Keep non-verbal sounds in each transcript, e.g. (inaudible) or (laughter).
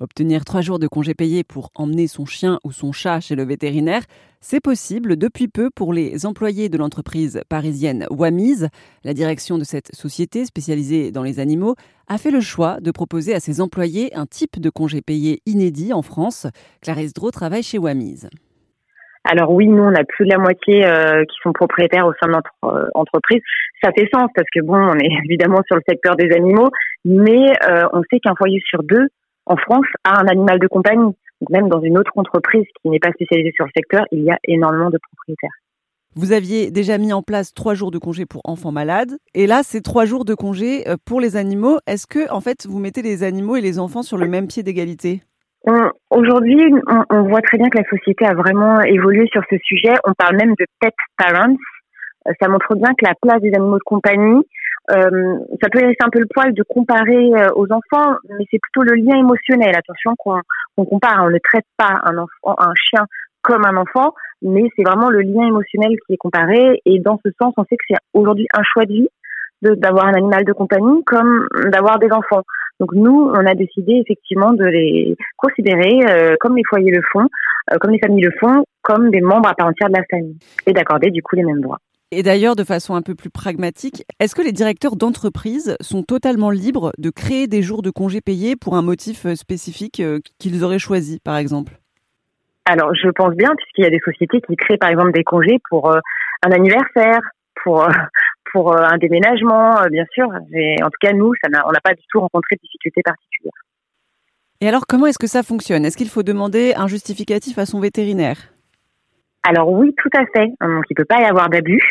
Obtenir trois jours de congés payés pour emmener son chien ou son chat chez le vétérinaire, c'est possible depuis peu pour les employés de l'entreprise parisienne Wamiz. La direction de cette société spécialisée dans les animaux a fait le choix de proposer à ses employés un type de congé payé inédit en France. Clarisse Drault travaille chez Wamiz. Alors oui, nous, on a plus de la moitié euh, qui sont propriétaires au sein de notre euh, entreprise. Ça fait sens parce que bon, on est (laughs) évidemment sur le secteur des animaux, mais euh, on sait qu'un foyer sur deux en France a un animal de compagnie. même dans une autre entreprise qui n'est pas spécialisée sur le secteur, il y a énormément de propriétaires. Vous aviez déjà mis en place trois jours de congé pour enfants malades, et là, c'est trois jours de congé euh, pour les animaux. Est-ce que, en fait, vous mettez les animaux et les enfants sur le même pied d'égalité? Aujourd'hui, on, voit très bien que la société a vraiment évolué sur ce sujet. On parle même de pet parents. Euh, ça montre bien que la place des animaux de compagnie euh, ça peut laisser un peu le poil de comparer euh, aux enfants, mais c'est plutôt le lien émotionnel. Attention qu'on compare, on ne traite pas un enfant, un chien comme un enfant, mais c'est vraiment le lien émotionnel qui est comparé. Et dans ce sens, on sait que c'est aujourd'hui un choix de vie d'avoir un animal de compagnie comme d'avoir des enfants. Donc nous, on a décidé effectivement de les considérer euh, comme les foyers le font, comme les familles le font, comme des membres à part entière de la famille, et d'accorder du coup les mêmes droits. Et d'ailleurs, de façon un peu plus pragmatique, est-ce que les directeurs d'entreprise sont totalement libres de créer des jours de congés payés pour un motif euh, spécifique euh, qu'ils auraient choisi, par exemple? Alors, je pense bien, puisqu'il y a des sociétés qui créent, par exemple, des congés pour euh, un anniversaire, pour (laughs) pour un déménagement, bien sûr. Mais en tout cas, nous, ça on n'a pas du tout rencontré de difficultés particulières. Et alors, comment est-ce que ça fonctionne? Est-ce qu'il faut demander un justificatif à son vétérinaire? Alors oui, tout à fait. Donc il peut pas y avoir d'abus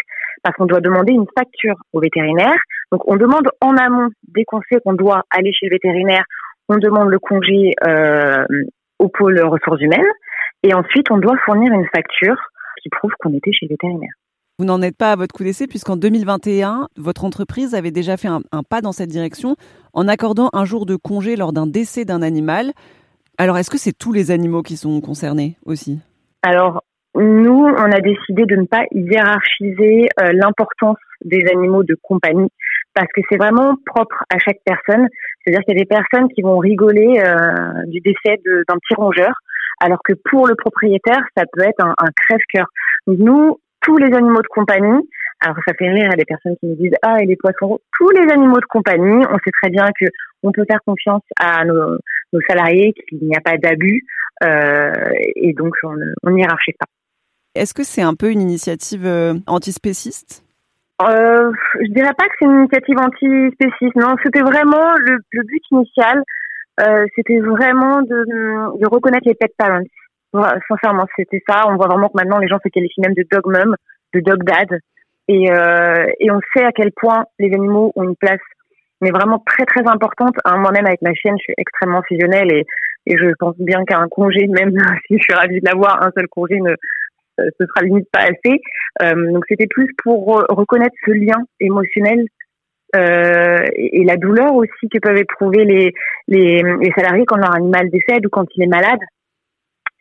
parce qu'on doit demander une facture au vétérinaire. Donc on demande en amont, dès qu'on sait qu'on doit aller chez le vétérinaire, on demande le congé euh, au pôle ressources humaines et ensuite on doit fournir une facture qui prouve qu'on était chez le vétérinaire. Vous n'en êtes pas à votre coup d'essai puisqu'en 2021, votre entreprise avait déjà fait un, un pas dans cette direction en accordant un jour de congé lors d'un décès d'un animal. Alors est-ce que c'est tous les animaux qui sont concernés aussi? Alors nous, on a décidé de ne pas hiérarchiser euh, l'importance des animaux de compagnie parce que c'est vraiment propre à chaque personne. C'est-à-dire qu'il y a des personnes qui vont rigoler euh, du décès d'un petit rongeur, alors que pour le propriétaire, ça peut être un, un crève-cœur. Nous, tous les animaux de compagnie, alors ça fait rire à des personnes qui nous disent ah et les poissons, tous les animaux de compagnie, on sait très bien que on peut faire confiance à nos, nos salariés, qu'il n'y a pas d'abus euh, et donc on n'y hiérarchise pas. Est-ce que c'est un peu une initiative euh, antispéciste? Euh, Je dirais pas que c'est une initiative antispéciste. Non, c'était vraiment le, but initial. Euh, c'était vraiment de, de, reconnaître les pet parents. sincèrement, c'était ça. On voit vraiment que maintenant les gens se qualifient même de dog mom, de dog dad, et, euh, et on sait à quel point les animaux ont une place, mais vraiment très très importante. Hein, Moi-même avec ma chienne, je suis extrêmement fusionnelle et, je pense bien qu'un congé, même (laughs) si je suis ravie de l'avoir, un seul congé ne ce sera limite pas assez. Euh, donc c'était plus pour reconnaître ce lien émotionnel euh, et, la douleur aussi que peuvent éprouver les, les, les, salariés quand leur animal décède ou quand il est malade.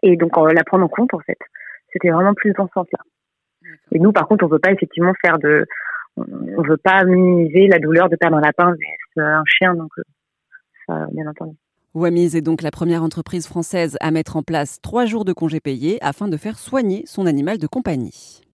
Et donc on la prendre en compte en fait. C'était vraiment plus dans ce sens-là. Et nous par contre on veut pas effectivement faire de, on veut pas minimiser la douleur de perdre un lapin un chien donc ça bien entendu. Wamiz est donc la première entreprise française à mettre en place trois jours de congés payés afin de faire soigner son animal de compagnie.